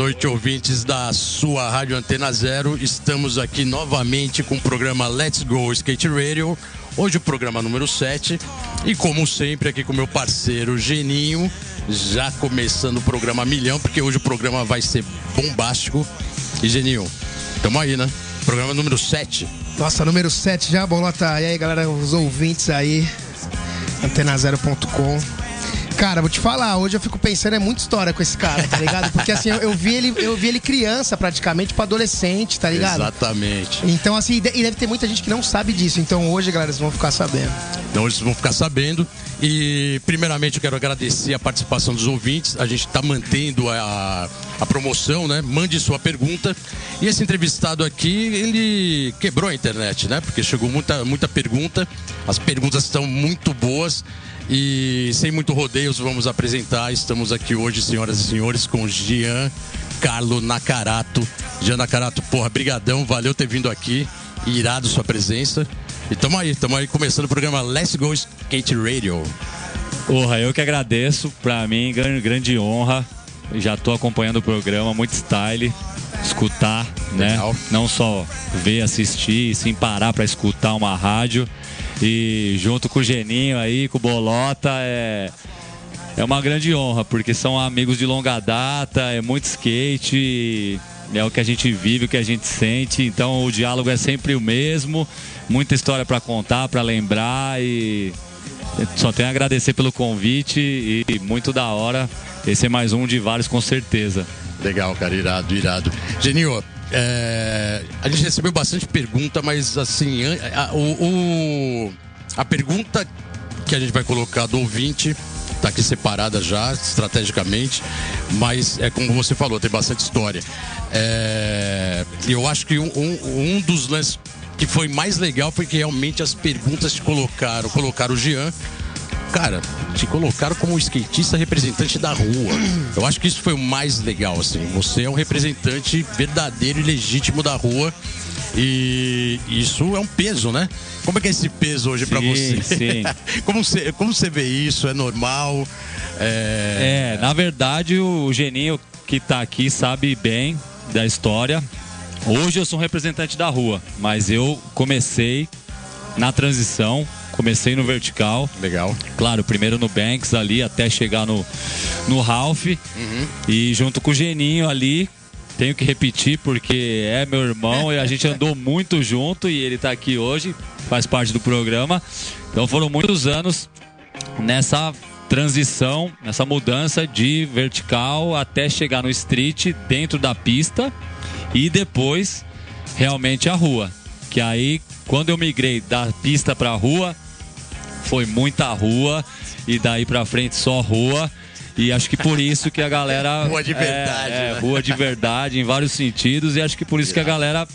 Noite, ouvintes da sua Rádio Antena Zero. Estamos aqui novamente com o programa Let's Go Skate Radio. Hoje o programa número 7. E como sempre, aqui com meu parceiro Geninho, já começando o programa milhão, porque hoje o programa vai ser bombástico. E Geninho, tamo aí, né? Programa número 7. Nossa, número 7 já, Bolota. E aí, galera, os ouvintes aí, antenazero.com. Cara, vou te falar, hoje eu fico pensando, é muita história com esse cara, tá ligado? Porque assim, eu, eu vi ele, eu vi ele criança praticamente pra adolescente, tá ligado? Exatamente. Então, assim, e de- deve ter muita gente que não sabe disso. Então hoje, galera, vocês vão ficar sabendo. Então eles vão ficar sabendo. E primeiramente eu quero agradecer a participação dos ouvintes. A gente está mantendo a, a promoção, né? Mande sua pergunta. E esse entrevistado aqui, ele quebrou a internet, né? Porque chegou muita, muita pergunta. As perguntas estão muito boas. E sem muito rodeios, vamos apresentar. Estamos aqui hoje, senhoras e senhores, com Jean Carlo Nakarato. Jean Nakarato, porra, brigadão, valeu ter vindo aqui. Irado sua presença. E tamo aí, tamo aí começando o programa Let's Go Skate Radio. Porra, eu que agradeço. Pra mim, grande, grande honra. Já tô acompanhando o programa, muito style. Escutar, Legal. né? Não só ver, assistir, sim parar pra escutar uma rádio. E junto com o Geninho aí, com o Bolota, é. É uma grande honra, porque são amigos de longa data, é muito skate, é o que a gente vive, o que a gente sente, então o diálogo é sempre o mesmo, muita história pra contar, pra lembrar e só tenho a agradecer pelo convite e muito da hora. Esse é mais um de vários com certeza. Legal, cara, irado, irado. Geninho, é, a gente recebeu bastante pergunta, mas assim, a, o, o- a pergunta que a gente vai colocar do ouvinte tá aqui separada já, estrategicamente, mas é como você falou, tem bastante história. É, eu acho que um, um- um dos lances que foi mais legal foi que realmente as perguntas te colocaram, colocaram o Jean Cara, te colocaram como skatista representante da rua. Eu acho que isso foi o mais legal, assim. Você é um representante verdadeiro e legítimo da rua. E isso é um peso, né? Como é que é esse peso hoje pra Sim, você? sim. como, você como você vê isso? É normal? É... É, na verdade o Geninho que tá aqui sabe bem da história. Hoje eu sou um representante da rua, mas eu comecei na transição, comecei no vertical. Legal. Claro, primeiro no Banks ali até chegar no, no Ralph. E junto com o Geninho ali, tenho que repetir porque é meu irmão e a gente andou muito junto e ele tá aqui hoje, faz parte do programa. Então foram muitos anos nessa transição, nessa mudança de vertical até chegar no street dentro da pista e depois realmente a rua. Que aí quando eu migrei da pista pra rua, foi muita rua e daí pra frente só rua. E acho que por isso que a galera. Rua de verdade, É, é, né? rua de verdade, em vários sentidos. E acho que por isso que a galera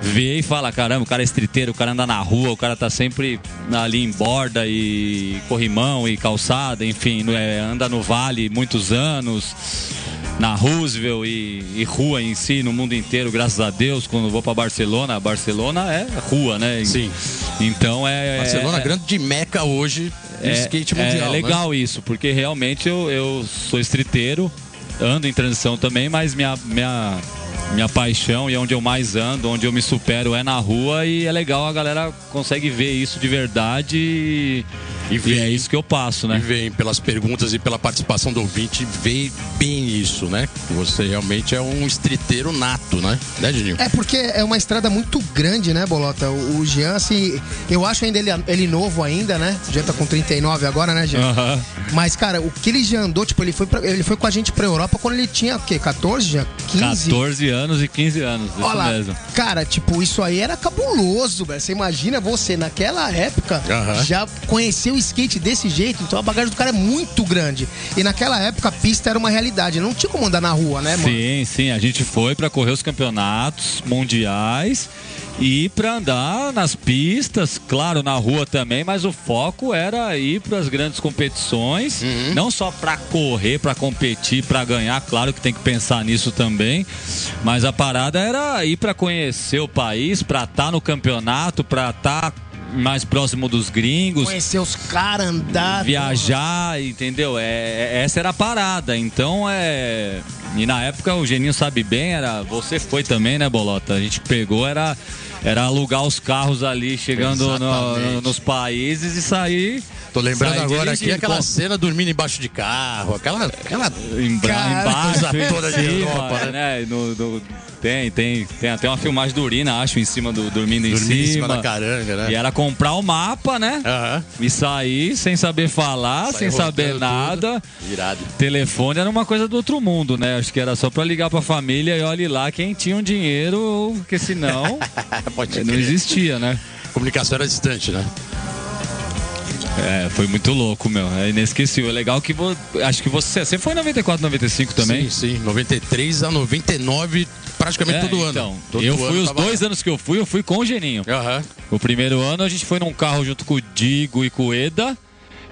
vê e fala: caramba, o cara é estriteiro, o cara anda na rua, o cara tá sempre ali em borda e corrimão e calçada, enfim, é, anda no vale muitos anos. Na Roosevelt e, e rua em si, no mundo inteiro, graças a Deus. Quando vou pra Barcelona, Barcelona é rua, né? Sim. Então é. Barcelona, é, grande de meca hoje é, skate é mundial. né? legal isso, porque realmente eu, eu sou estriteiro, ando em transição também, mas minha, minha, minha paixão e onde eu mais ando, onde eu me supero é na rua e é legal, a galera consegue ver isso de verdade e, E e vê. é isso que eu passo, E né? vem pelas perguntas e pela participação do ouvinte, vê bem isso, né? Que Você realmente é um estriteiro nato, né? Né, Dininho? É porque é uma estrada muito grande, né, Bolota? O, o Jean, assim, eu acho ainda ele, ele novo ainda, né? Já tá com 39 agora, né, Jean? Aham. Mas, cara, o que ele já andou, tipo, ele foi, pra- ele foi com a gente pra Europa quando ele tinha, o quê? 14, já? 15. 14 anos e 15 anos, isso Olha lá, mesmo. cara, tipo, isso aí era cabuloso, velho. Você imagina você, naquela época, Aham. já conheceu o skate desse jeito, então a bagagem do cara é muito grande. E naquela época a pista era uma realidade, não tinha como andar na rua, né, mano? Sim, sim, a gente foi pra correr os campeonatos mundiais e pra andar nas pistas, claro, na rua também, mas o foco era ir para as grandes competições, Uhum. não só pra correr, pra competir, pra ganhar, claro que tem que pensar nisso também, mas a parada era ir pra conhecer o país, pra estar no campeonato, pra estar mais próximo dos gringos, Conhecer os caras, andar. viajar, entendeu? É, é- essa era a parada. Então é. E na época o Geninho sabe bem, era. Você foi também, né, Bolota? A gente pegou, era, era alugar os carros ali, chegando no- Exatamente. nos países e sair. Tô lembrando sair agora aqui aquela cena dormindo embaixo de carro, aquela. aquela... Embra, embaixo, toda de cima, Europa, né? No- no- tem, tem, tem até uma filmagem do Urina, acho, em cima do. Dormindo em Dormindo em cima cima. da caranga, né? E era comprar o mapa, né? Aham. E sair sem saber falar, Saiu sem saber nada. tudo. Irado. Telefone era uma coisa do outro mundo, né? Acho que era só pra ligar pra família e olhe lá quem tinha um dinheiro, porque senão não existia, né? Comunicação era distante, né? É, foi muito louco, meu. É inesquecível. É legal que vo... acho que você, você foi em 94, 95 também? Sim, sim. 93 a 99, praticamente É, todo então, ano. Todo eu ano fui os tava dois anos que eu fui, eu fui com o Geninho. Aham. O primeiro ano a gente foi num carro junto com o Digo e com o Eda.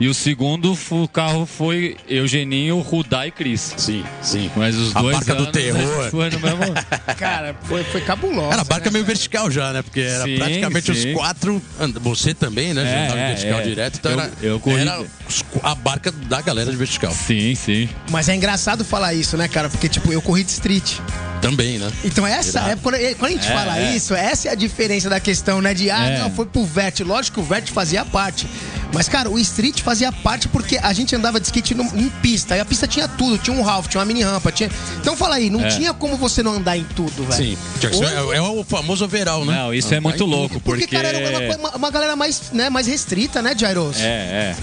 E o segundo fu- carro foi Eugeninho, Rudá e Cris. Sim, sim. Mas os A dois barca do anos, terror. a gente Foi no mesmo... Cara, foi, foi cabuloso. Era a barca né, meio cara? vertical já, né? Porque era Sim, praticamente sim. os quatro. Você também, né? É, é, vertical é. direto. Então Eu- era, eu corri- era a barca da galera de vertical. Sim, sim. Mas é engraçado falar isso, né, cara? Porque, tipo, eu corri de street. Também, né? Então essa é, quando, quando a gente É, fala é. isso, essa é a diferença da questão, né? De, ah, É. não, foi pro Vert. Lógico que o Vert fazia parte. Mas, cara, o street fazia parte porque a gente andava de skate no- em pista. E a pista tinha tudo. Tinha um Ralph, tinha uma mini rampa. Tinha... Então fala aí, não É. tinha como você não andar em tudo, velho. Sim. Hoje- é, é o famoso overall, né? Não, isso é Ah, muito louco, porque... Porque, cara, era uma, uma- uma galera mais, né, mais restrita, né, Jairos? É, é.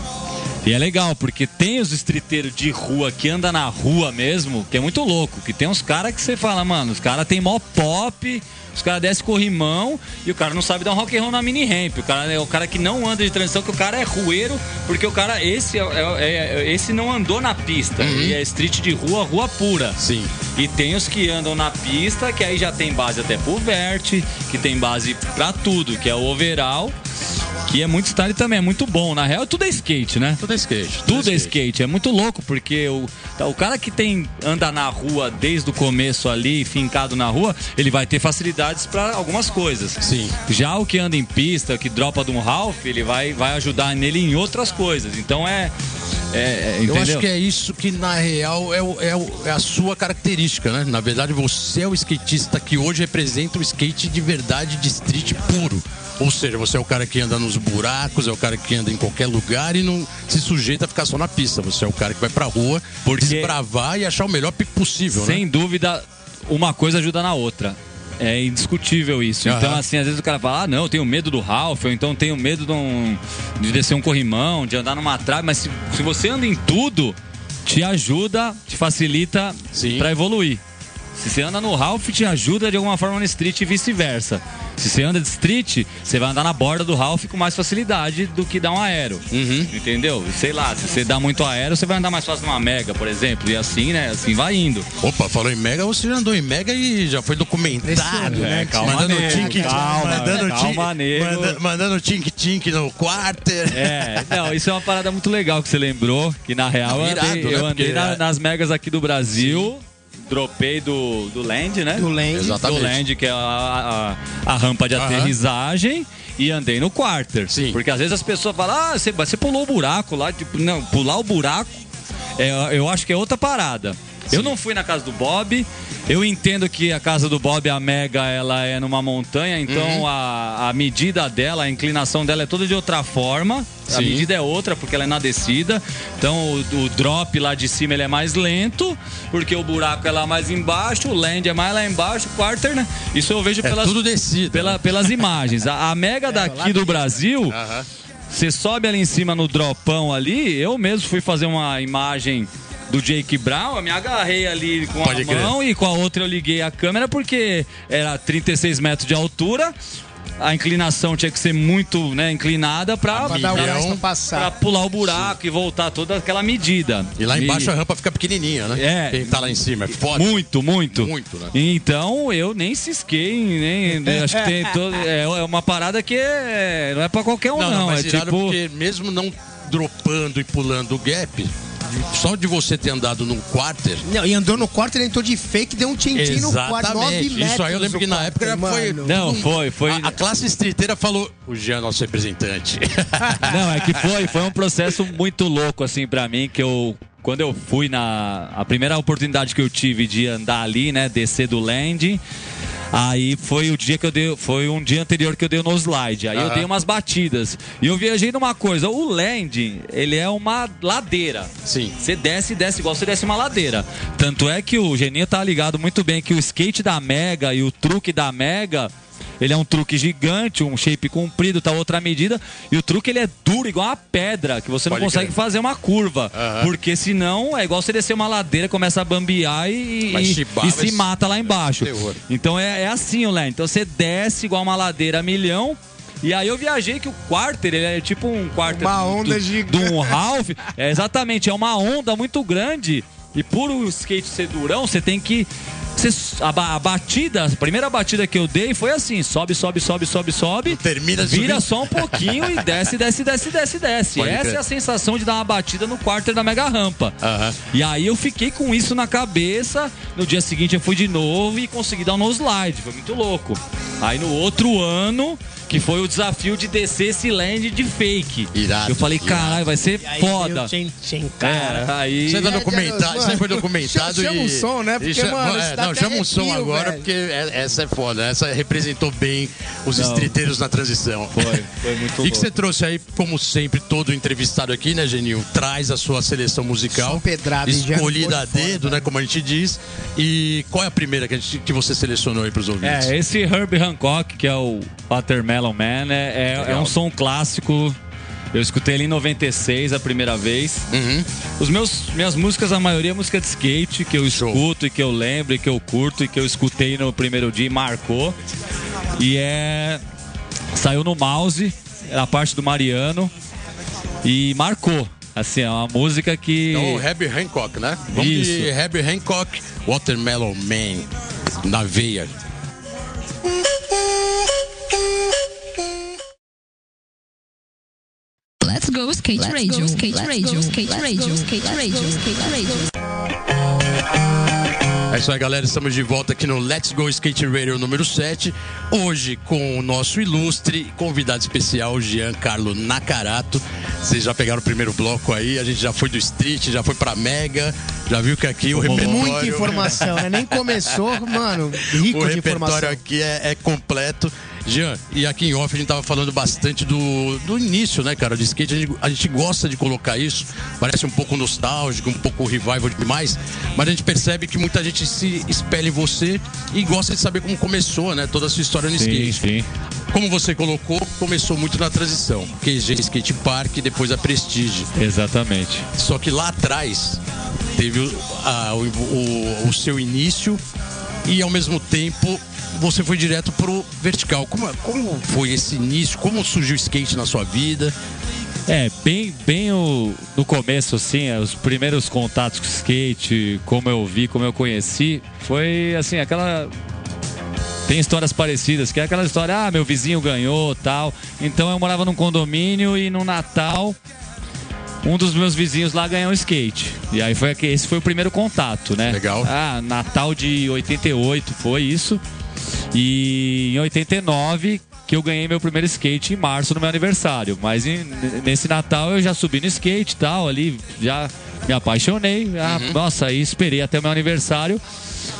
E é legal, porque tem os estriteiros de rua que anda na rua mesmo, que é muito louco. Que tem uns caras que você fala, mano, os caras tem mó pop, os caras descem corrimão e o cara não sabe dar um rock and roll na mini ramp. O cara é o cara que não anda de transição, que o cara é rueiro, porque o cara, esse, é, é- é- esse não andou na pista. E é street de rua, rua pura. Sim. E tem os que andam na pista, que aí já tem base até pro vert, que tem base pra tudo, que é o overall, que é muito style também, é muito bom. Na real, tudo é skate, né? Tudo é skate. Tudo é skate, é muito louco, porque o, o cara que tem anda na rua desde o começo ali, fincado na rua, ele vai ter facilidades pra algumas coisas. Sim. Já o que anda em pista, que dropa de um Ralph, ele vai, vai ajudar nele em outras coisas. Então é. É, é Eu acho que é isso que, na real, é, o- é o- é a sua característica, né? Na verdade, você é o skatista que hoje representa o skate de verdade, de street puro. Ou seja, você é o cara que anda nos buracos, é o cara que anda em qualquer lugar e não se sujeita a ficar só na pista. Você é o cara que vai pra rua, Porque- desbravar e achar o melhor pico possível, né? Sem dúvida, uma coisa ajuda na outra. É indiscutível isso. Aham. Então, assim, às vezes o cara fala, ah, não, eu tenho medo do Ralph, ou então tenho medo de, um- de descer um corrimão, de andar numa trave, mas se, se você anda em tudo, te ajuda, te facilita pra evoluir. Se você anda no Ralph, te ajuda de alguma forma no street e vice-versa. Se você anda de street, você vai andar na borda do Ralph com mais facilidade do que dar um aero. Uhum. Entendeu? Sei lá, se você dá muito aero, você vai andar mais fácil numa Mega, por exemplo. E assim, né? Assim vai indo. Opa, falou em Mega, você já andou em Mega e já foi documentado. É, calma, mandando nego, tink, calma, mandando calma, tink, manda- mandando tink tink no quarter. É, não, isso é uma parada muito legal que você lembrou, que na real Não, eu andei, irado, né? eu andei na- é- nas megas aqui do Brasil, dropei do, do Land, né? Do Land. Exatamente. Do Land, que é a, a, a rampa de Aham. aterrissagem. E andei no quarter. Sim. Porque às vezes as pessoas falam, ah, você, você pulou o buraco lá. Tipo, não, pular o buraco, é, eu acho que é outra parada. Eu não fui na casa do Bob. Eu entendo que a casa do Bob, a Mega, ela é numa montanha, então Uhum. a, a medida dela, a inclinação dela é toda de outra forma. A Sim. medida é outra, porque ela é na descida. Então o, o drop lá de cima ele é mais lento, porque o buraco é lá mais embaixo, o land é mais lá embaixo, o quarter, né? Isso eu vejo É pelas, tudo descido. pela- pelas imagens. A, a Mega daqui do Brasil, Aham. você sobe ali em cima no dropão ali. Eu mesmo fui fazer uma imagem do Jake Brown, eu me agarrei ali com Pode a crer. mão e com a outra eu liguei a câmera porque era 36 metros de altura. A inclinação tinha que ser muito né, inclinada pra, Pra dar o Milhão. gás pra passar. pular o buraco e voltar toda aquela medida. E lá embaixo a rampa fica pequenininha, né? É. Quem tá lá em cima é foda. Muito, muito. Muito, né? Então eu nem cisquei, nem. Acho que tem todo, é, é uma parada que é, não é pra qualquer um, não. mas é irado tipo. porque mesmo não dropando e pulando o gap, só de você ter andado num quarter. Não, e andou no quarto, ele entrou de fake, deu um tintim no quarto, 9 Exatamente. metros. Isso aí eu lembro que na quarto, época foi. Não, foi, foi. A, a classe streeteira falou: o Jean é nosso representante. Não, é que foi, foi um processo muito louco, assim, pra mim, que eu. Quando eu fui na. A primeira oportunidade que eu tive de andar ali, né? Descer do landing. Aí foi o dia que eu dei. Foi um dia anterior que eu dei no slide. Aí eu Aham. dei umas batidas. E eu viajei numa coisa. O landing, ele é uma ladeira. Sim. Você desce, desce igual você desce uma ladeira. Tanto é que o Geninho tá ligado muito bem que o skate da Mega e o truque da Mega. Ele é um truque gigante, um shape comprido, tá outra medida. E o truque ele é duro, igual uma pedra, que você não Pode consegue crer. fazer uma curva. Aham. Porque senão é igual você descer uma ladeira, começa a bambear e, Vai e- chibar, e vai se mata lá embaixo. terror. Então é, é assim o. Então você desce igual uma ladeira a milhão. E aí eu viajei que o quarter, ele é tipo um quarter Uma do- onda do, gigante. de um half. É, exatamente, é uma onda muito grande. E por o skate ser durão, você tem que. Você- a, ba- a batida, a primeira batida que eu dei foi assim: sobe, sobe, sobe, sobe, sobe. termina de Vira subir. só um pouquinho e desce, desce, desce, desce, desce. Pode Essa crer. é a sensação de dar uma batida no quarter da mega rampa. E aí eu fiquei com isso na cabeça. No dia seguinte eu fui de novo e consegui dar um no slide. Foi muito louco. Aí no outro ano, que foi o desafio de descer esse land de fake. Irado, Eu falei, caralho, vai ser E aí foda. tchim, tchim, cara. É, aí. Isso é, documentado, isso aí foi documentado chama- chama e... um som, né? Porque, chama- mano, é, não, chama um som agora, velho. porque é- essa é foda. Essa representou bem os Não. streeteiros na transição. Foi, foi muito E que você trouxe aí, como sempre, todo entrevistado aqui, né, Genil? Traz a sua seleção musical. Só pedrada, Escolhida a foda, dedo, né? Como a gente diz. E qual é a primeira que, a gente- que você selecionou aí pros ouvintes? É, esse Herbie Hancock, que é o Watermelon Man, é, é, é Legal. um som clássico. Eu escutei ele em 96 a primeira vez. Uhum. Os meus minhas músicas, a maioria é música de skate, que eu Show. escuto e que eu lembro e que eu curto e que eu escutei no primeiro dia e marcou. E é. Saiu no mouse, era a parte do Mariano. E marcou. Assim, é uma música que. Então, o Herbie Hancock, né? Vamos de Isso. Herbie Hancock, Watermelon Man, na veia. Let's go skate radio. Skate radio. Skate radio. Skate radio. Skate radio. É isso aí, galera. Estamos de volta aqui no Let's Go Skate Radio número 7. Hoje com o nosso ilustre convidado especial, Giancarlo Nakarato. Vocês já pegaram o primeiro bloco aí, a gente já foi do Street, já foi pra Mega, já viu que aqui o repertório... Muita informação, né? Nem começou, mano, rico O de informação. repertório aqui é, é completo. Jean, e aqui em off a gente tava falando bastante do, do início, né, cara, de skate. A gente, a gente gosta de colocar isso, parece um pouco nostálgico, um pouco revival demais, mas a gente percebe que muita gente se espelha em você e gosta de saber como começou, né, toda a sua história no Sim, skate. sim. Como você colocou, começou muito na transição. QG Skate Park, depois a Prestige. Exatamente. Só que lá atrás teve a- o- o- o seu início e ao mesmo tempo você foi direto pro vertical. Como, como foi esse início? Como surgiu o skate na sua vida? É, bem, bem o, no começo, assim, é, os primeiros contatos com o skate, como eu vi, como eu conheci, foi assim, aquela. Tem histórias parecidas, que é aquela história, ah, meu vizinho ganhou tal. Então eu morava num condomínio e no Natal, um dos meus vizinhos lá ganhou um skate. E aí foi esse foi o primeiro contato, né? Legal. Ah, Natal de 88 foi isso. E em 89 que eu ganhei meu primeiro skate em março no meu aniversário. Mas em- nesse Natal eu já subi no skate e tal, ali já me apaixonei. Ah, Nossa, aí esperei até o meu aniversário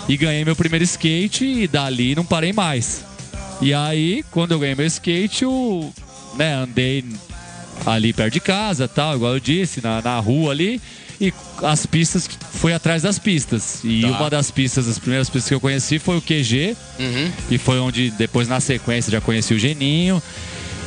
e ganhei meu primeiro skate e dali não parei mais. E aí, quando eu ganhei meu skate, eu né, andei ali perto de casa, tal, igual eu disse, na, na rua ali. E as pistas, foi atrás das pistas. E Tá. uma das pistas, as primeiras pistas que eu conheci foi o QG, Uhum. que foi onde depois na sequência já conheci o Geninho.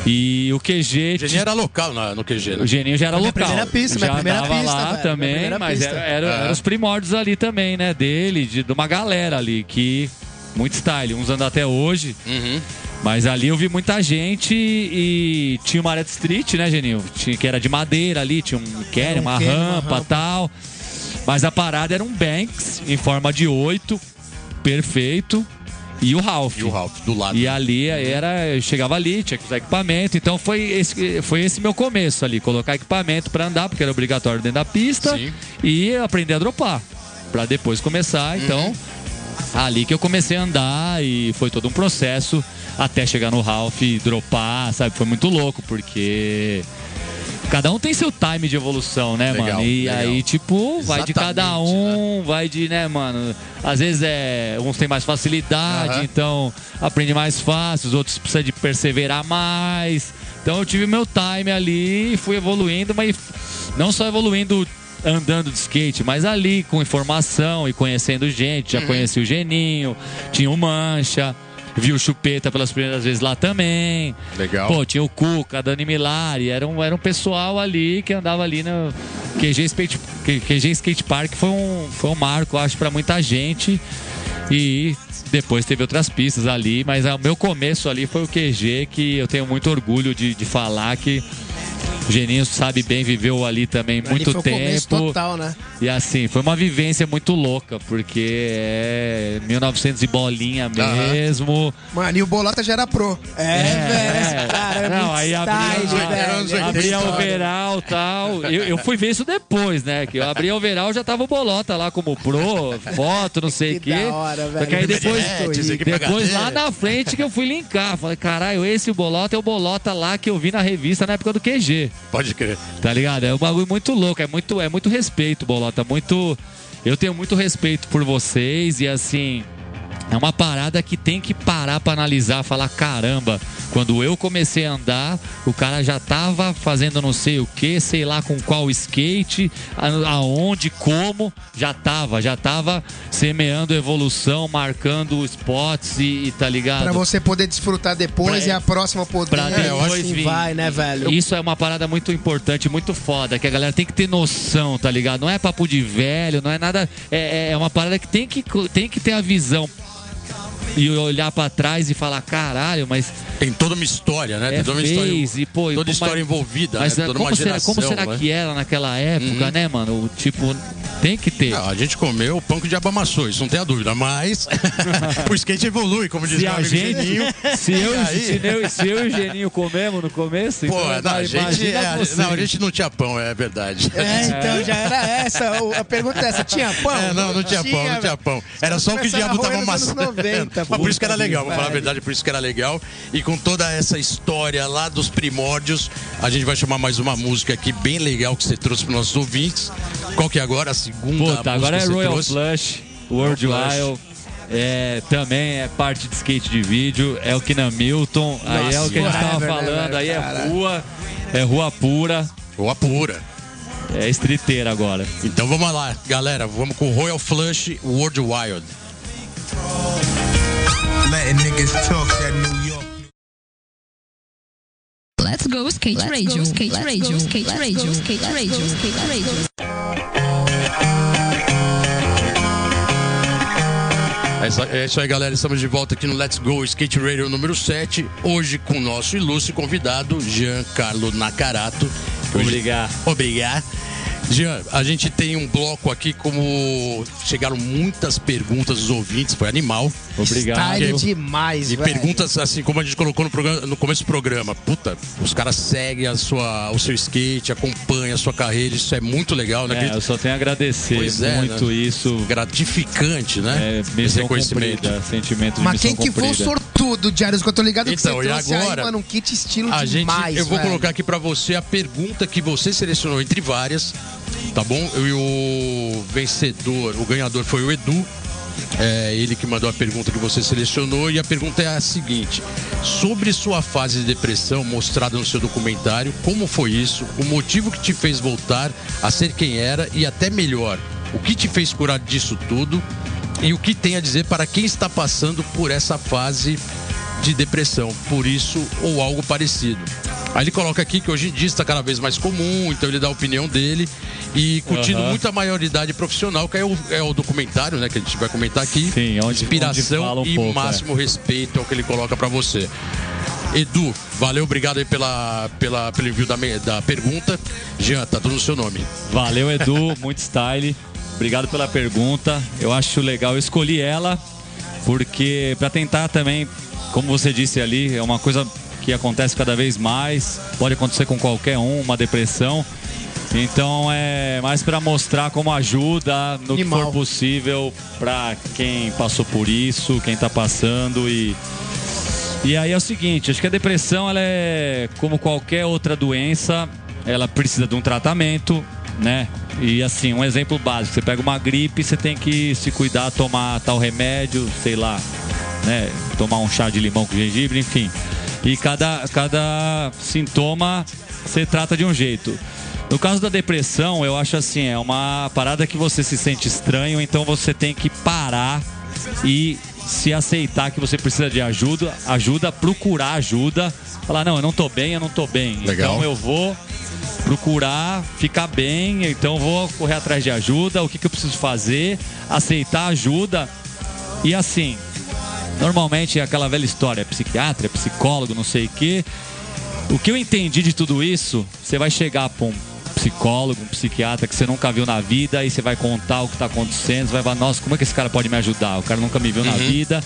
E o QG. Geninho era local na- no QG, né? O Geninho já era Minha local. primeira pista, já minha primeira tava pista, lá velho, também, mas pista. era, era- É. eram os primórdios ali também, né? Dele, de, de uma galera ali que. Muito style, uns andam até hoje. Uhum. Mas ali eu vi muita gente e tinha uma Red Street, né, Geninho? Tinha, que era de madeira ali, tinha um carry, um uma carry, uma rampa rampa. tal. Mas a parada era um Banks em forma de oito, perfeito. E o Ralph. E o Ralph, do lado. E ali era, eu chegava ali, tinha que usar equipamento. Então foi esse, foi esse meu começo ali, colocar equipamento pra andar, porque era obrigatório dentro da pista, Sim. e aprender a dropar. Pra depois começar, então. Ali que eu comecei a andar e foi todo um processo até chegar no Ralph e dropar, sabe? Foi muito louco, porque cada um tem seu time de evolução, né, Legal, mano? E legal. aí, tipo, vai de cada Exatamente, um, vai de, né, mano? Às vezes é. Uns têm mais facilidade, Aham. então aprende mais fácil, os outros precisam de perseverar mais. Então eu tive meu time ali e fui evoluindo, mas não só evoluindo andando de skate, mas ali com informação e conhecendo gente. Já conheci o Geninho, tinha o Mancha. Vi o Chupeta pelas primeiras vezes lá também. Legal. Pô, tinha o Cuca, Dani Milari. Era um, era um pessoal ali que andava ali no QG Skate, QG Skate Park. Foi um, foi um marco, acho, pra muita gente. E depois teve outras pistas ali. Mas o meu começo ali foi o QG, que eu tenho muito orgulho de, de falar que o Geninho sabe bem, viveu ali também Ali muito o tempo. total, né? E assim, foi uma vivência muito louca, porque é 1900 e bolinha mesmo. Mano, e o Bolota já era pro. É, velho, esse cara é Não, aí abria, velho. é abria style. overall e tal. Eu, eu fui ver isso depois, né? Que eu abri overall já tava o Bolota lá como pro, foto, não sei o Que quê. da hora, Só que aí velho. depois, pra depois lá na frente que eu fui linkar. Falei, caralho, esse Bolota é o Bolota lá que eu vi na revista na época do QG. Pode crer. Tá ligado? É um bagulho muito louco, é muito, é muito respeito, Bolota. Muito. Eu tenho muito respeito por vocês e assim. É uma parada que tem que parar pra analisar, falar caramba. Quando eu comecei a andar, o cara já tava fazendo não sei o que, sei lá com qual skate, aonde, como, já tava, já tava semeando evolução, marcando spots e, e tá ligado? Pra você poder desfrutar depois Pra- e a próxima poder. pra É, depois assim vir. vai, né, velho? Isso é uma parada muito importante, muito foda, que a galera tem que ter noção, tá ligado? Não é papo de velho, não é nada. É, é uma parada que tem que, tem que ter a visão e olhar pra trás e falar, caralho, mas Tem toda uma história, né? é Tem toda uma fez história, e pô, e toda como- história envolvida, mas né? é, Toda como, uma será, geração, como será né? que era naquela época, né, mano? O Tipo, tem que ter. Ah, a gente comeu o pão que o diabo amassou, isso não tem a dúvida, mas o skate evolui, como diz Se meu a amigo gente, Geninho. se eu, E aí? se, eu, se eu e o Geninho comemos no começo, Pô, então, não, a gente, imagina é, não, a gente não tinha pão, é verdade. É, então já era essa. o- A pergunta é essa: tinha pão? É, não, não tinha pão, não tinha pão. Era só o que o diabo tava amassando. 90, Mas por isso que era legal, vou falar a verdade, por isso que era legal. E com toda essa história lá dos primórdios, a gente vai chamar mais uma música aqui bem legal que você trouxe para nossos ouvintes. Qual que é agora? A segunda Puta, música agora é Royal trouxe? Flush, World Flush. Wild. É, também é parte de skate de vídeo, é o Kina Milton, aí é o que a gente tava falando, aí é rua, é rua pura, Ou a pura. é streeteira agora. Então vamos lá, galera. Vamos com Royal Flush World Wild. Letting niggas talk that New York. Let's go skate radio. Skate radio. Skate radio. Skate radio. Skate radio. É isso, é isso aí, galera. Estamos de volta aqui no Let's Go Skate Radio número 7. Hoje com o nosso ilustre convidado, Giancarlo Nakarato. Obrigado. Obrigado. Jean, a gente tem um bloco aqui como chegaram muitas perguntas dos ouvintes, foi animal. Obrigado. Style demais, E velho. perguntas assim, como a gente colocou no, programa- no começo do programa. Puta, os caras seguem a sua, o seu skate, acompanham a sua carreira, isso é muito legal, né? É, eu só tenho a agradecer Pois é, muito né? isso. gratificante, né? É, Esse reconhecimento. cumprida, sentimento de Mas quem que foi o sortudo, Diários, que eu tô ligado que Então, você e trouxe agora, aí, mano, um kit estilo A gente, demais, eu vou velho. colocar aqui pra você a pergunta que você selecionou entre várias, tá bom? E o vencedor, o ganhador foi o Edu. É ele que mandou a pergunta que você selecionou e a pergunta é a seguinte: sobre sua fase de depressão mostrada no seu documentário, como foi isso? O motivo que te fez voltar a ser quem era e até melhor, o que te fez curar disso tudo? E o que tem a dizer para quem está passando por essa fase de depressão, por isso ou algo parecido. Aí ele coloca aqui que hoje em dia está cada vez mais comum, então ele dá a opinião dele e curtindo Aham. muito a maioridade profissional, que é o, é o documentário, né, que a gente vai comentar aqui. Sim, onde- Inspiração onde um e pouco, máximo respeito é o que ele coloca pra você. Edu, valeu, obrigado aí pela, pela, pelo envio da, da pergunta. Jean, tá tudo no seu nome. Valeu, Edu, muito style. Obrigado pela pergunta. Eu acho legal, eu escolhi ela porque para tentar também, como você disse ali, é uma coisa que acontece cada vez mais, pode acontecer com qualquer um, uma depressão. Então é mais para mostrar como ajuda no que Animal. for possível para quem passou por isso, quem tá passando e e aí é o seguinte, acho que a depressão ela é como qualquer outra doença, ela precisa de um tratamento, né? E assim, um exemplo básico, você pega uma gripe, você tem que se cuidar, tomar tal remédio, sei lá, né? Tomar um chá de limão com gengibre, enfim. E cada, cada sintoma você trata de um jeito. No caso da depressão, eu acho assim, é uma parada que você se sente estranho, então você tem que parar e se aceitar que você precisa de ajuda, ajuda, procurar ajuda, falar, não, eu não tô bem, eu não tô bem. Legal. Então eu vou procurar ficar bem, então vou correr atrás de ajuda, o que, que eu preciso fazer, aceitar ajuda. E assim, normalmente é aquela velha história, psiquiatra, psicólogo, não sei o quê. O que eu entendi de tudo isso, você vai chegar para um psicólogo, um psiquiatra que você nunca viu na vida, e você vai contar o que está acontecendo, você vai falar, nossa, como é que esse cara pode me ajudar? O cara nunca me viu na vida.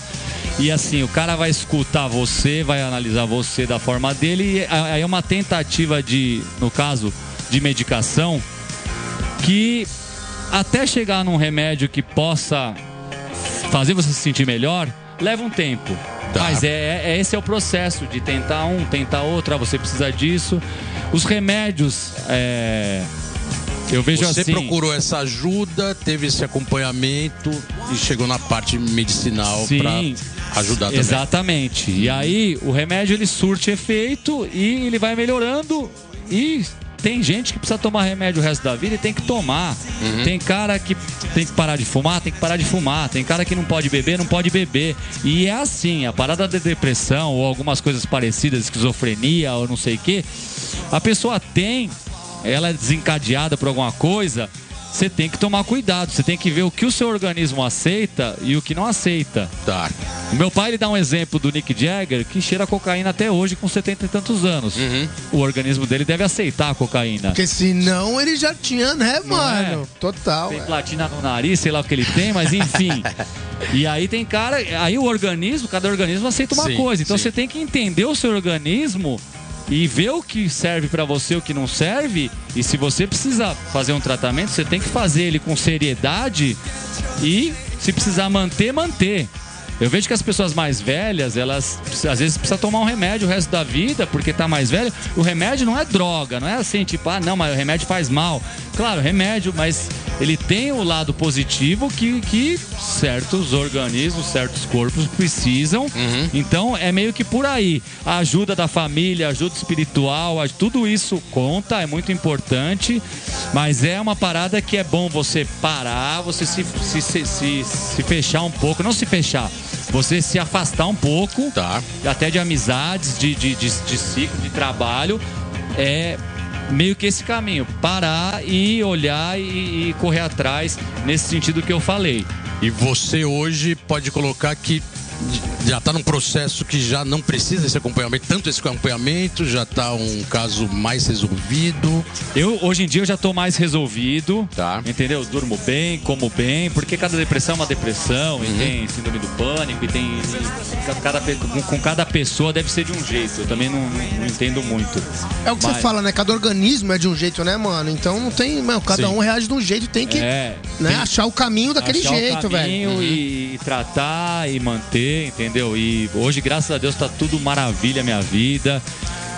E assim, o cara vai escutar você, vai analisar você da forma dele, e aí é uma tentativa de, no caso, de medicação, que até chegar num remédio que possa fazer você se sentir melhor, leva um tempo. Tá. Mas é, é- esse é o processo de tentar um, tentar outro, ah, você precisa disso. Os remédios, é, eu vejo Você assim. procurou essa ajuda, teve esse acompanhamento e chegou na parte medicinal pra ajudar também. Exatamente. E aí o remédio ele surte efeito e ele vai melhorando e tem gente que precisa tomar remédio o resto da vida e tem que tomar. Uhum. Tem cara que tem que parar de fumar, tem que parar de fumar. Tem cara que não pode beber, não pode beber. E é assim, a parada da depressão ou algumas coisas parecidas, esquizofrenia ou não sei o quê, a pessoa tem, ela é desencadeada por alguma coisa, você tem que tomar cuidado, você tem que ver o que o seu organismo aceita e o que não aceita. Tá. O meu pai ele dá um exemplo do Nick Jagger que cheira cocaína até hoje com 70 e tantos anos. Uhum. O organismo dele deve aceitar a cocaína. Porque senão ele já tinha, né, Não mano? é? Total. Tem é. platina no nariz, sei lá o que ele tem, mas enfim. e aí tem cara, aí o organismo, cada organismo aceita uma Sim, coisa. Então sim. você tem que entender o seu organismo e ver o que serve pra você, o que não serve. E se você precisa fazer um tratamento, você tem que fazer ele com seriedade e se precisar manter, manter. Eu vejo que as pessoas mais velhas, elas às vezes precisam tomar um remédio o resto da vida porque tá mais velho. O remédio não é droga, não é assim, tipo, ah, não, mas o remédio faz mal. Claro, remédio, mas ele tem o lado positivo que, que certos organismos, certos corpos precisam. Então é meio que por aí. A ajuda da família, a ajuda espiritual, tudo isso conta, é muito importante. Mas é uma parada que é bom você parar, você se, se, se, se, se fechar um pouco, não se fechar, você se afastar um pouco, Tá. até de amizades, de, de, de, de ciclo, de trabalho. É meio que esse caminho, parar e olhar e, e correr atrás nesse sentido que eu falei. E você hoje pode colocar que já está num processo que já não precisa desse acompanhamento, tanto esse acompanhamento, já está um caso mais resolvido. Eu, hoje em dia, eu já tô mais resolvido. Tá. Entendeu? Durmo bem, como bem, porque cada depressão é uma depressão, e tem síndrome do pânico, e tem. e cada, com, com cada pessoa deve ser de um jeito. Eu também não, não- entendo muito. É o que você Mas- fala, né? Cada organismo é de um jeito, né, mano? Então não tem. Meu, cada Sim. um reage de um jeito, tem que É, né, tem- achar o caminho daquele achar o jeito, velho. caminho E, e tratar e manter, entendeu? E hoje, graças a Deus, tá tudo maravilha a minha vida.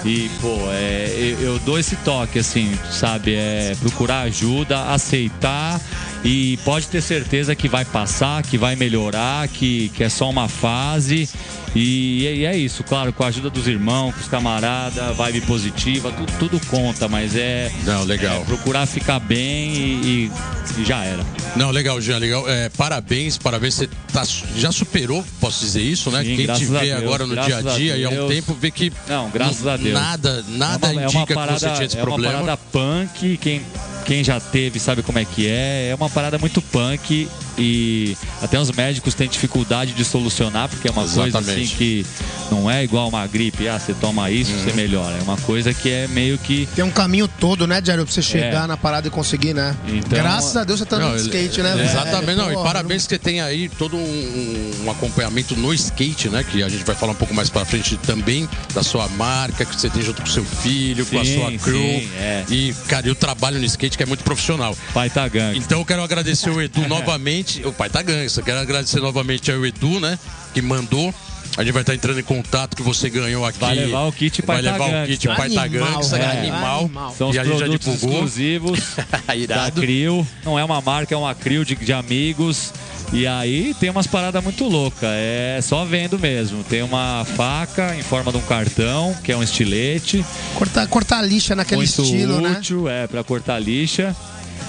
E, pô, é, eu, eu dou esse toque, assim, sabe? É procurar ajuda, aceitar e pode ter certeza que vai passar, que vai melhorar, que, que é só uma fase. E, e é isso, claro, com a ajuda dos irmãos, com os camaradas, vibe positiva, tudo, tudo conta, mas é, Não, legal. é procurar ficar bem e, e- e já era. Não, legal, Jean, legal. É, parabéns, parabéns. Você tá, já superou, posso dizer isso, né? Sim, Quem te a vê Deus, agora no dia a a dia e há um tempo vê que Não, graças a Deus. Nada, nada é uma, é indica uma parada, que você tinha esse é problema. uma parada punk, quem, quem já teve sabe como é que é. É uma parada muito punk e até os médicos têm dificuldade de solucionar, porque é uma coisa Exatamente. assim que não é igual uma gripe, ah, você toma isso, Uhum. você melhora. É uma coisa que é meio que. Tem um caminho todo, né, Jairo, pra você chegar na parada e conseguir, né? Então- Graças a Deus você tá Não, no skate, né, velho? Exatamente, não. E parabéns que você tem aí todo um, um acompanhamento no skate, né? Que a gente vai falar um pouco mais pra frente também, da sua marca, que você tem junto com seu filho, com a Sim, sua crew. sim, é. E, cara, e o trabalho no skate que é muito profissional. Pai tá gangue. Então eu quero agradecer o Edu novamente. O pai tá gangsta. Quero agradecer novamente ao Edu, né? Que mandou. A gente vai estar entrando em contato que você ganhou aqui. Vai levar o kit Vai Pai Tá levar o kit Pai Tá Animal, Gangsta, velho. animal. Animal. São os E a gente já produtos divulgou. exclusivos da. Crio. Não é uma marca, é uma Crio de, de amigos. E aí tem umas paradas muito loucas. É só vendo mesmo. Tem uma faca em forma de um cartão, que é um estilete. Cortar, cortar lixa naquele muito estilo, né? útil, é, pra cortar lixa.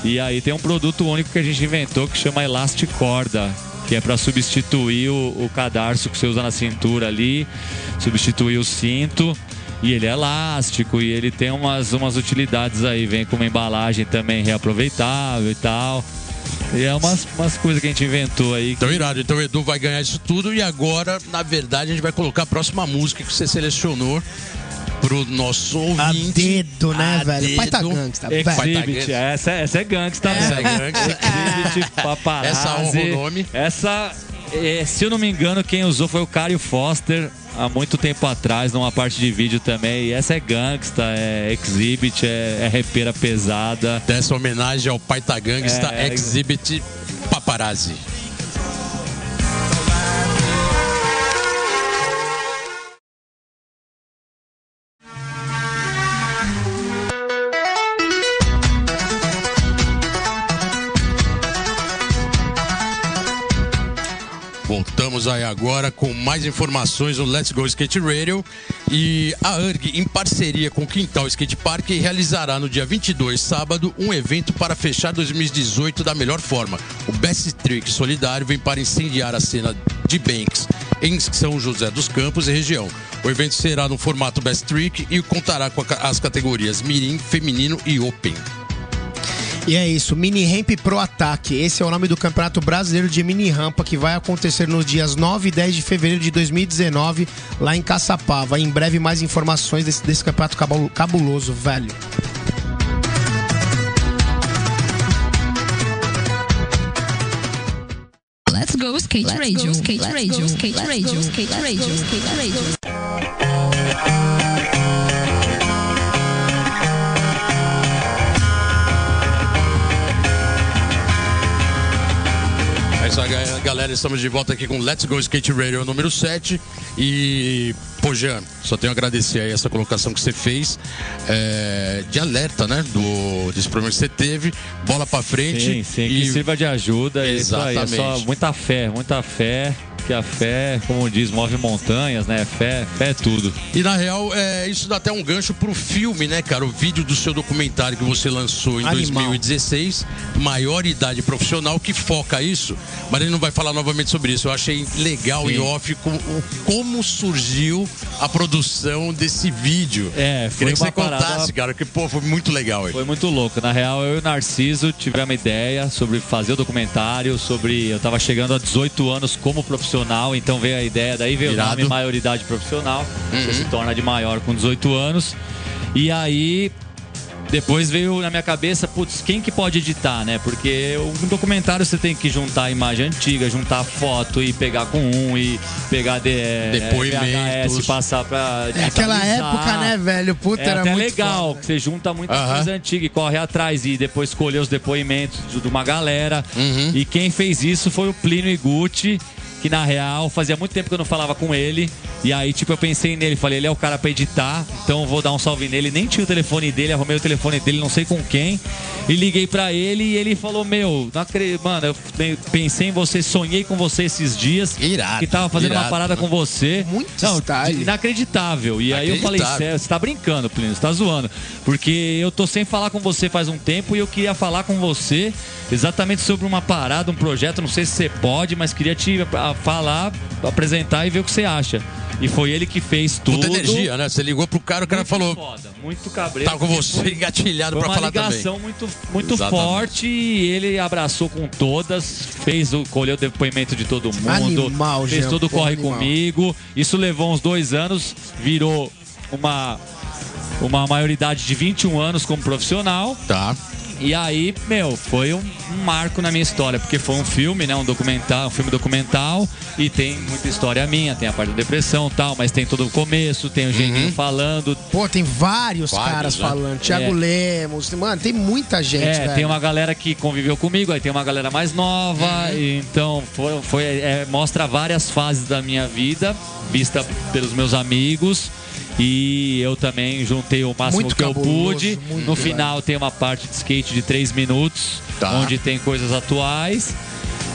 E aí tem um produto único que a gente inventou que chama Elasticorda, que é pra substituir o, o cadarço que você usa na cintura ali, substituir o cinto. E ele é elástico e ele tem umas, umas utilidades aí, vem com uma embalagem também reaproveitável e tal. E é umas, umas coisas que a gente inventou aí. Então, irado. Então, o Edu vai ganhar isso tudo. E agora, na verdade, a gente vai colocar a próxima música que você selecionou pro nosso A ouvinte. dedo, né, A velho? Pai tá dedo. gangsta, velho. Exhibit, gangsta. essa, essa é gangsta, Essa mesmo. é gangsta. Exhibit, paparazzi. Essa honra o nome. Essa, é, se eu não me engano, quem usou foi o Caio Foster há muito tempo atrás, numa parte de vídeo também. E essa é gangsta, é exhibit, é, é repeira pesada. Dessa homenagem ao Pai Tá Gangsta É, é. Exhibit Paparazzi. Voltamos aí agora com mais informações no Let's Go Skate Radio. E a URG, em parceria com o Quintal Skate Park, realizará no dia 22, sábado, um evento para fechar 2018 da melhor forma. O Best Trick Solidário vem para incendiar a cena de Banks em São José dos Campos e região. O evento será no formato Best Trick e contará com as categorias Mirim, Feminino e Open. E é isso, Mini Ramp Pro Ataque. Esse é o nome do Campeonato Brasileiro de Mini Rampa que vai acontecer nos dias 9 e 10 de fevereiro de 2019, lá em Caçapava. Em breve, mais informações desse, desse campeonato cabu- cabuloso, velho. Let's go skate radio, skate radio, skate radio, skate radio, skate radio. Ga- galera. Estamos de volta aqui com Let's Go Skate Radio número 7. E, pô, Jean, só tenho a agradecer aí essa colocação que você fez é, de alerta, né? Do, desse problema que você teve. Bola pra frente. Sim, sim, e que sirva de ajuda. É isso aí, é só Exatamente. muita fé, muita fé. Que a fé, como diz, move montanhas, né? Fé, fé é tudo. E na real, é, isso dá até um gancho pro filme, né, cara? O vídeo do seu documentário que você lançou em Animal. 2016, Maior Idade Profissional, que foca isso. Mas ele não vai falar novamente sobre isso. Eu achei legal Sim. em off como surgiu a produção desse vídeo. É, foi Queria que você contasse, parada- cara, que pô, foi muito legal. Aí. Foi muito louco. Na real, eu e o Narciso tivemos uma ideia sobre fazer o documentário, sobre. Eu tava chegando a 18 anos como profissional, então veio a ideia, daí veio Irado. o nome maioridade profissional. Você se torna de maior com 18 anos. E aí. Depois veio na minha cabeça, putz, quem que pode editar, né? Porque um documentário você tem que juntar a imagem antiga, juntar foto e pegar com um e pegar de, é, Depoimentos. VHS, passar pra. É aquela época, né, velho? Puta, É era até muito legal, foda. que você junta muitas Aham. coisas antigas e corre atrás e depois escolher os depoimentos de de uma galera. Uhum. E quem fez isso foi o Plínio Iguchi, que na real fazia muito tempo que eu não falava com ele. E aí, tipo, eu pensei nele, falei, ele é o cara pra editar, então eu vou dar um salve nele. Nem tinha o telefone dele, arrumei o telefone dele, não sei com quem. E liguei pra ele e ele falou, meu, não acredito, mano, eu pensei em você, sonhei com você esses dias. Irado, Que tava fazendo irado, uma parada né? com você. Muito não, style. Inacreditável. E aí eu falei, sério, você tá brincando, Plínio, você tá zoando. Porque eu tô sem falar com você faz um tempo e eu queria falar com você exatamente sobre uma parada, um projeto, não sei se você pode, mas queria te falar, apresentar e ver o que você acha. E foi ele que fez tudo. Puta energia, né? Você ligou pro cara, o cara Muito falou. Foda, muito cabreiro. Tá com você foi- engatilhado foi pra uma falar também. ligação muito, muito Exatamente. forte e ele abraçou com todas, fez o, colheu o depoimento de todo mundo, Animal, fez Jean, todo o porra, corre animal. comigo. Isso levou uns dois anos, virou uma, uma maioridade de 21 anos como profissional. Tá. E aí, meu, foi um, um marco na minha história, porque foi um filme, né? Um documental, um filme documental, e tem muita história minha, tem a parte da depressão e tal, mas tem todo o começo, tem o Geninho falando, Pô, tem vários, Vários, caras né? falando. Thiago É. Lemos. Mano, tem muita gente, É, velho. tem uma galera que conviveu comigo, aí tem uma galera mais nova, e então foi, foi- é, mostra várias fases da minha vida, vista pelos meus amigos. E eu também juntei o máximo Muito que eu cabuloso, pude. muito No final tem uma parte de skate de 3 minutos, Tá. onde tem coisas atuais.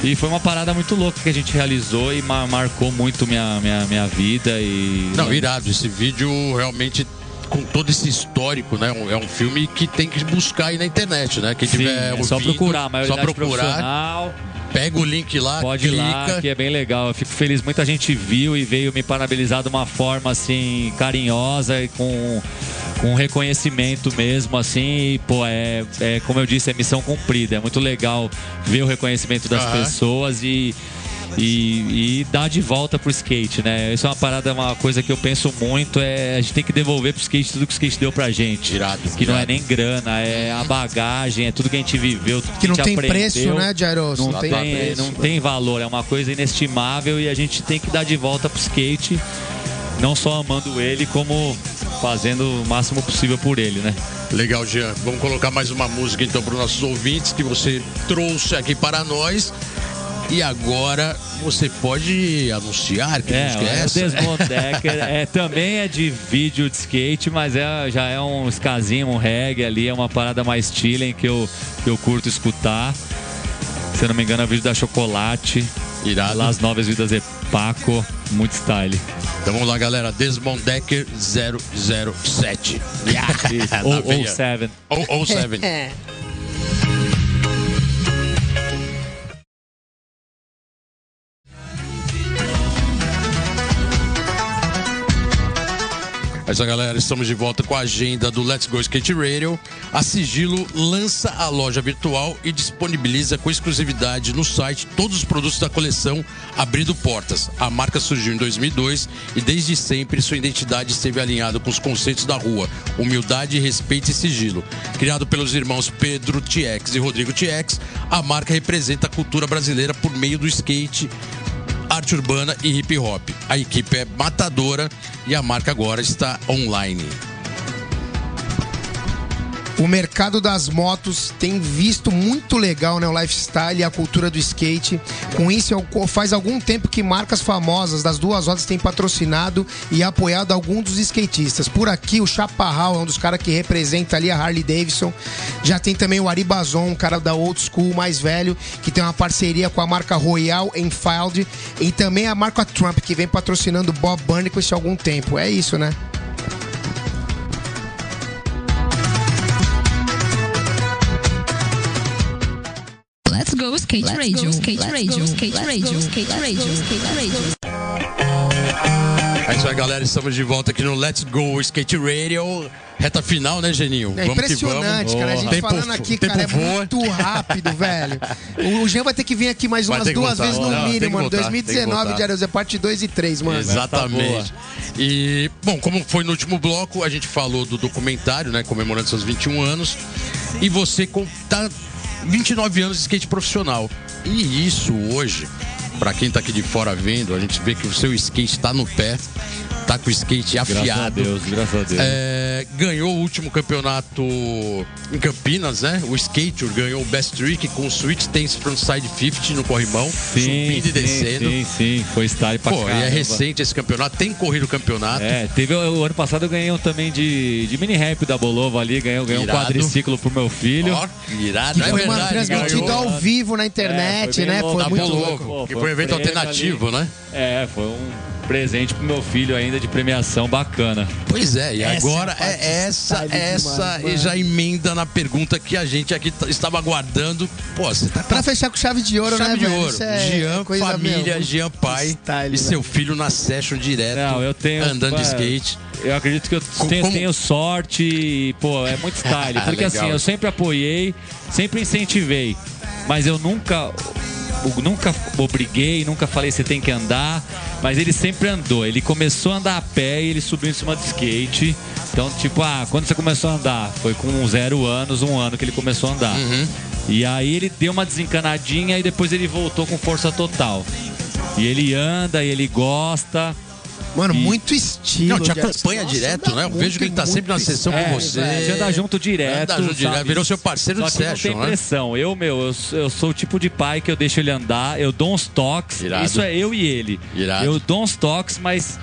E foi uma parada muito louca que a gente realizou e ma- marcou muito minha, minha, minha vida. E Não, irado. Esse vídeo realmente. Com todo esse histórico, né? É um filme que tem que buscar aí na internet, né? Quem Sim, tiver é só ouvindo, procurar, a só procurar, profissional. Pega o link lá, Pode clica. lá, que é bem legal. Eu fico feliz. Muita gente viu e veio me parabenizar de uma forma assim carinhosa e com, com reconhecimento mesmo, assim. E, pô, é, é como eu disse, é missão cumprida. É muito legal ver o reconhecimento das Aham. pessoas e e, e dar de volta pro skate, né? Isso é uma parada, uma coisa que eu penso muito, é a gente tem que devolver pro skate tudo que o skate deu pra gente. Irado, Que não é irado. nem grana, é a bagagem, é tudo que a gente viveu, tudo que, Que não a gente tem aprendeu. preço, né, Jairo? Não, Não tem, tem preço. não tem valor, é uma coisa inestimável e a gente tem que dar de volta pro skate, não só amando ele, como fazendo o máximo possível por ele, né? Legal, Jean. Vamos colocar mais uma música então para os nossos ouvintes que você trouxe aqui para nós. E agora você pode anunciar que é, música é essa? O Desmond Decker é, também é de vídeo de skate, mas é, já é um skazinho, um reggae ali, é uma parada mais chilling que eu, que eu curto escutar. Se eu não me engano, é vídeo da Chocolate. Irado. Las Novas Vidas de Paco. Muito style. Então vamos lá, galera. Desmond Decker 007. Yeah. Ou 7. Ou 7. A galera, estamos de volta com a agenda do Let's Go Skate Radio. A Sigilo lança a loja virtual e disponibiliza com exclusividade no site todos os produtos da coleção Abrindo Portas. A marca surgiu em 2002 e desde sempre sua identidade esteve alinhada com os conceitos da rua, humildade, respeito e sigilo. Criado pelos irmãos Pedro Tiex e Rodrigo Tiex, a marca representa a cultura brasileira por meio do skate arte urbana e hip hop. A equipe é matadora e a marca agora está online. O mercado das motos tem visto muito legal né, o lifestyle e a cultura do skate. Com isso, eu- faz algum tempo que marcas famosas das duas rodas têm patrocinado e apoiado alguns dos skatistas. Por aqui, o Chaparral é um dos caras que representa ali a Harley Davidson. Já tem também o Ari Bazon, um cara da old school mais velho, que tem uma parceria com a marca Royal Enfield e também a marca Trump, que vem patrocinando Bob Burnquist há algum tempo. É isso, né? Let's go skate radio, skate radio, skate radio, skate radio, skate radio. É isso aí, galera. Estamos de volta aqui no Let's Go Skate Radio. Reta final, né, Geninho? É impressionante, cara. A gente Tempo- falando aqui, cara, é voa. muito rápido, velho. O Jean vai ter que vir aqui mais Vai umas duas voltar. vezes no Não, mínimo, mano. voltar, tem que 2019 voltar. de Areus é parte 2 e 3, mano. Exatamente. E, bom, como foi no último bloco, a gente falou do documentário, né? Comemorando seus 21 anos. E você tá 29 anos de skate profissional. E isso hoje Pra quem tá aqui de fora vendo, a gente vê que o seu skate tá no pé, tá com o skate Graças a afiado. Deus, graças a Deus. É, ganhou o último campeonato em Campinas, né? O Skater ganhou o Best Trick com o Switch Stance Frontside 50 no corrimão, subindo e descendo. Sim, sim, foi style pra Pô, e caramba. é recente esse campeonato, tem corrido o campeonato. É, teve o, ano passado eu ganhei um também de, de mini ramp da Bolova ali, ganhei, ganhei um quadriciclo pro meu filho. Ó, irado, Que é foi verdade, transmitido ganhou. ao vivo na É, internet, foi bem né? louco. Foi Tá muito louco. louco. Que Pô, foi evento prêmio alternativo, ali. né? É, foi um presente pro meu filho ainda de premiação bacana. Pois é, e Essa agora é essa, essa demais, e já emenda na pergunta que a gente aqui estava aguardando. Pô, você tá Pra fechar com chave de ouro, chave né, de velho? ouro. É Jean, família, meu, Jean pai style, e seu velho. filho na session direto, Não, eu tenho. andando de skate. Eu acredito que eu tenho, tenho sorte e, pô, é muito style. Porque Legal. assim, eu sempre apoiei, sempre incentivei. Mas eu nunca. Nunca obriguei, nunca falei você tem que andar, mas ele sempre andou. Ele começou a andar a pé e ele subiu em cima do skate. Então, tipo, ah, quando você começou a andar? Foi com zero anos, um ano que ele começou a andar. Uhum. E aí ele deu uma desencanadinha e depois ele voltou com força total. E ele anda, e ele gosta. Mano, E- muito estilo. Não, te acompanha Nossa, direto, né? Eu muito, vejo que ele tá sempre na sessão É, com você. Gente anda junto direto. Anda junto direto, sabe? virou seu parceiro Só de que não session, tem né? pressão. Eu, meu, eu, sou- eu sou o tipo de pai que eu deixo ele andar, eu dou uns toques. Irado. Isso é eu e ele. Irado. Eu dou uns toques, mas.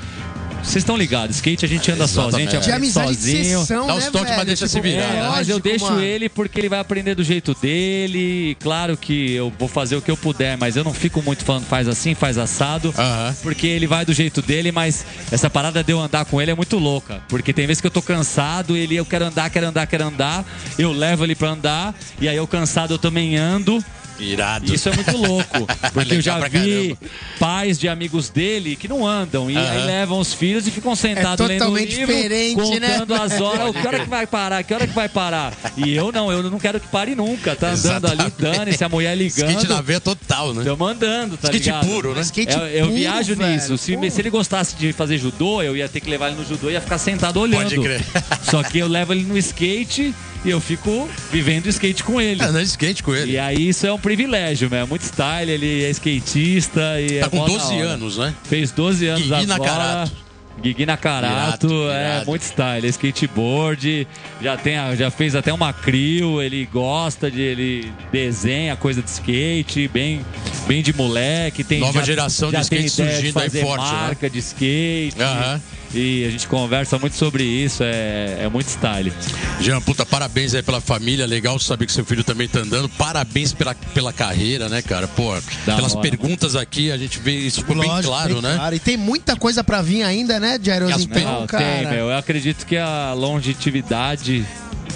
Vocês estão ligados, skate a gente anda Exatamente. sozinho, a gente De aprende amizade de sozinho. sessão, Dá uns né, toques, mas velho? deixa se Tipo, virar, É, né? mas eu deixo mano. ele porque ele vai aprender do jeito dele. Claro que eu vou fazer o que eu puder, mas eu não fico muito falando faz assim, faz assado. Aham. Porque ele vai do jeito dele, mas essa parada de eu andar com ele é muito louca. Porque tem vezes que eu tô cansado, ele eu quero andar, quero andar, quero andar. Eu levo ele pra andar, e aí eu cansado eu também ando. Irado. Isso é muito louco. Porque eu já vi caramba. pais de amigos dele que não andam. E aí Aham. levam os filhos e ficam sentados É lendo totalmente livro, diferente, né? contando as horas. Que hora que vai parar? Que hora que vai parar? E eu não, eu não quero que pare nunca. Tá andando ali, Exatamente. dane-se, a mulher ligando. Skate na veia total, né? Tô mandando, tá Skate ligado? puro, né? Skate eu, eu puro, viajo velho. nisso. Se, se ele gostasse de fazer judô, eu ia ter que levar ele no judô e ia ficar sentado olhando. Pode crer. Só que eu levo ele no skate e eu fico vivendo skate com ele. É, de skate com ele. E aí isso é um privilégio, meu. É muito style, ele é skatista e Tá é com mó da 12 hora. anos, né? Fez 12 anos Guigui agora. Nakarato. Guigui Nakarato, é muito style, é skateboard, já, tem, já fez até uma crio, ele gosta de, ele desenha coisa de skate, bem, bem de moleque. Tem, Nova já- geração de já tem skate surgindo aí fazer forte, né? marca de skate. Aham. E a gente conversa muito sobre isso, é, é muito style. Jean, puta, parabéns aí pela família. Legal saber que seu filho também tá andando. Parabéns pela, pela carreira, né, cara? Pô, Da pelas hora. perguntas aqui, a gente vê isso ficou bem Lógico, claro, bem né? claro. E tem muita coisa pra vir ainda, né, Jairos? As Então, Não, cara. tem, meu. Eu acredito que a longevidade,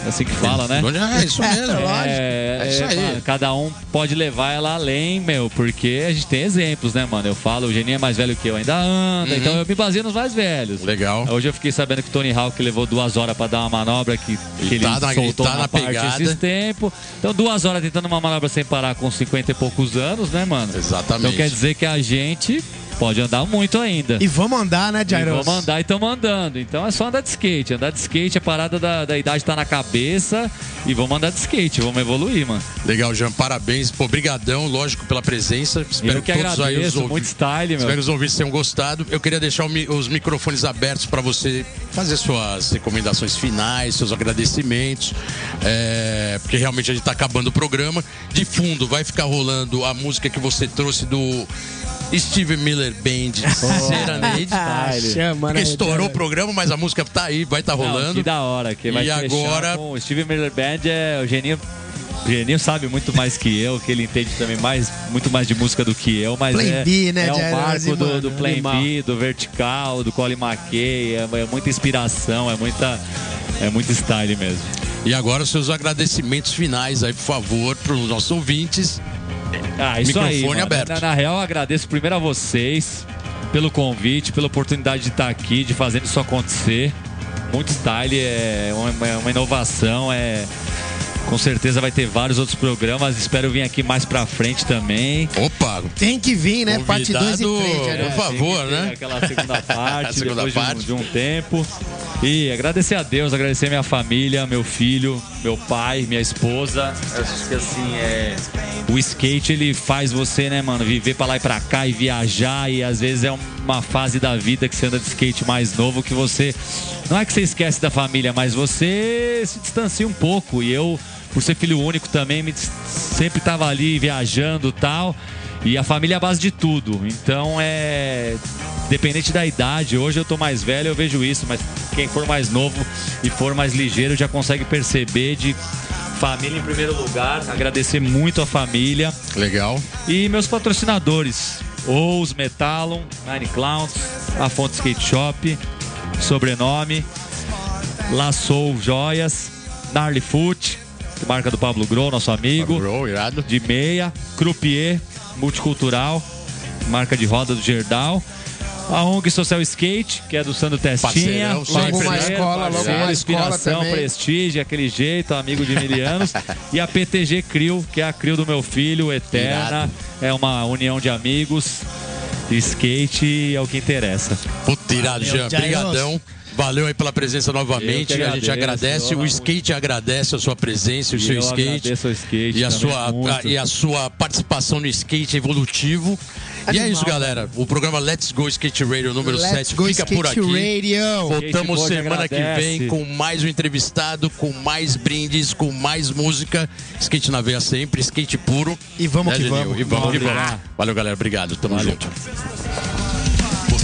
é assim que fala, né? É isso mesmo. É, É isso é, aí. mano, cada um pode levar ela além, meu, porque a gente tem exemplos, né, mano? Eu falo, o Geninho é mais velho que eu, ainda anda, então eu me baseio nos mais velhos. Uhum. Legal. Hoje eu fiquei sabendo que o Tony Hawk levou duas horas pra dar uma manobra que, que ele tá soltou tá uma na parte pegada. esses tempos. Então duas horas tentando uma manobra sem parar com 50 e poucos anos, né, mano? Exatamente. Então quer dizer que a gente pode andar muito ainda. E vamos andar, né, Jairos? vamos andar e estamos andando. Então é só andar de skate. Andar de skate, a parada da, da idade tá na cabeça. E vamos andar de skate, vamos evoluir, mano. Legal, Jean, parabéns. Pô, brigadão, lógico, pela presença. Espero Eu que todos aí os agradeço, ouvintes. muito style, meu. Espero que os ouvintes tenham gostado. Eu queria deixar os microfones abertos para você fazer suas recomendações finais, seus agradecimentos, é, porque realmente a gente está acabando o programa. De fundo, vai ficar rolando a música que você trouxe do Steve Miller Band, Serenade. Ah, chama, Porque né, estourou o programa, mas a música tá aí, vai estar Não, rolando. que da hora. Que vai E agora- com o Steve Miller Band é o Geninho. O Geninho sabe muito mais que eu, que ele entende também mais, muito mais de música do que eu, mas Plan é, B, né, é o marco do, do Plan animal. B, do Vertical, do Colin McKay, é, é muita inspiração, é muita, é muito style mesmo. E agora os seus agradecimentos finais aí, por favor, para os nossos ouvintes. Ah, isso Microfone aí, aberto. Na, na real, eu agradeço primeiro a vocês pelo convite, pela oportunidade de estar aqui, de fazer isso acontecer. Muito style, é uma, é uma inovação, é com certeza vai ter vários outros programas. Espero vir aqui mais pra frente também. Opa, Tem que vir, né? Parte 2 e Convidado- 3, Por favor, tem que ter né? Aquela segunda parte, Segunda depois de um- parte. De, um, tempo. E agradecer a Deus, agradecer minha família, meu filho, meu pai, minha esposa. Eu acho que assim, é. O skate ele faz você, né, mano, viver pra lá e pra cá e viajar. E às vezes é uma fase da vida que você anda de skate mais novo que você. Não é que você esquece da família, mas você se distancia um pouco. E eu, por ser filho único também, me, sempre tava ali viajando e tal. E a família é a base de tudo. Então é. Dependente da idade, hoje eu tô mais velho, eu vejo isso, mas quem for mais novo e for mais ligeiro já consegue perceber de família em primeiro lugar. Agradecer muito a família. Legal. E meus patrocinadores: Ous Metalon, Nine Clowns, a Fonte Skate Shop, sobrenome, La Soul Joias, Gnarly Foot, marca do Pablo Grow, nosso amigo. Bro, irado. De meia, Croupier, multicultural, marca de roda do Gerdau. A ONG Social Skate, que é do Sandro Testinha. Parceirão, Logo uma né? escola, logo Parceiro, uma inspiração, também. prestígio, aquele jeito, amigo de mil anos. e a PTG Crio, que é a Crio do meu filho, eterna. Irado. É uma união de amigos. Skate é o que interessa. Puta, irado, Jean. Jaios. Valeu aí pela presença novamente. Que a gente agradece. eu O amo. skate agradece a sua presença, o E seu eu skate. agradeço ao skate e a sua a- e a sua participação no skate evolutivo. E é Animal. isso, galera. O programa Let's Go Skate Radio número Let's 7 go fica por Skate aqui. Radio. Voltamos Skateboard semana que vem com mais um entrevistado, com mais brindes, com mais música. Skate na veia sempre, skate puro. E vamos que Genil? vamos. E vamos que Vamos vamos. lá. Valeu, galera. Obrigado. Tamo Valeu. junto.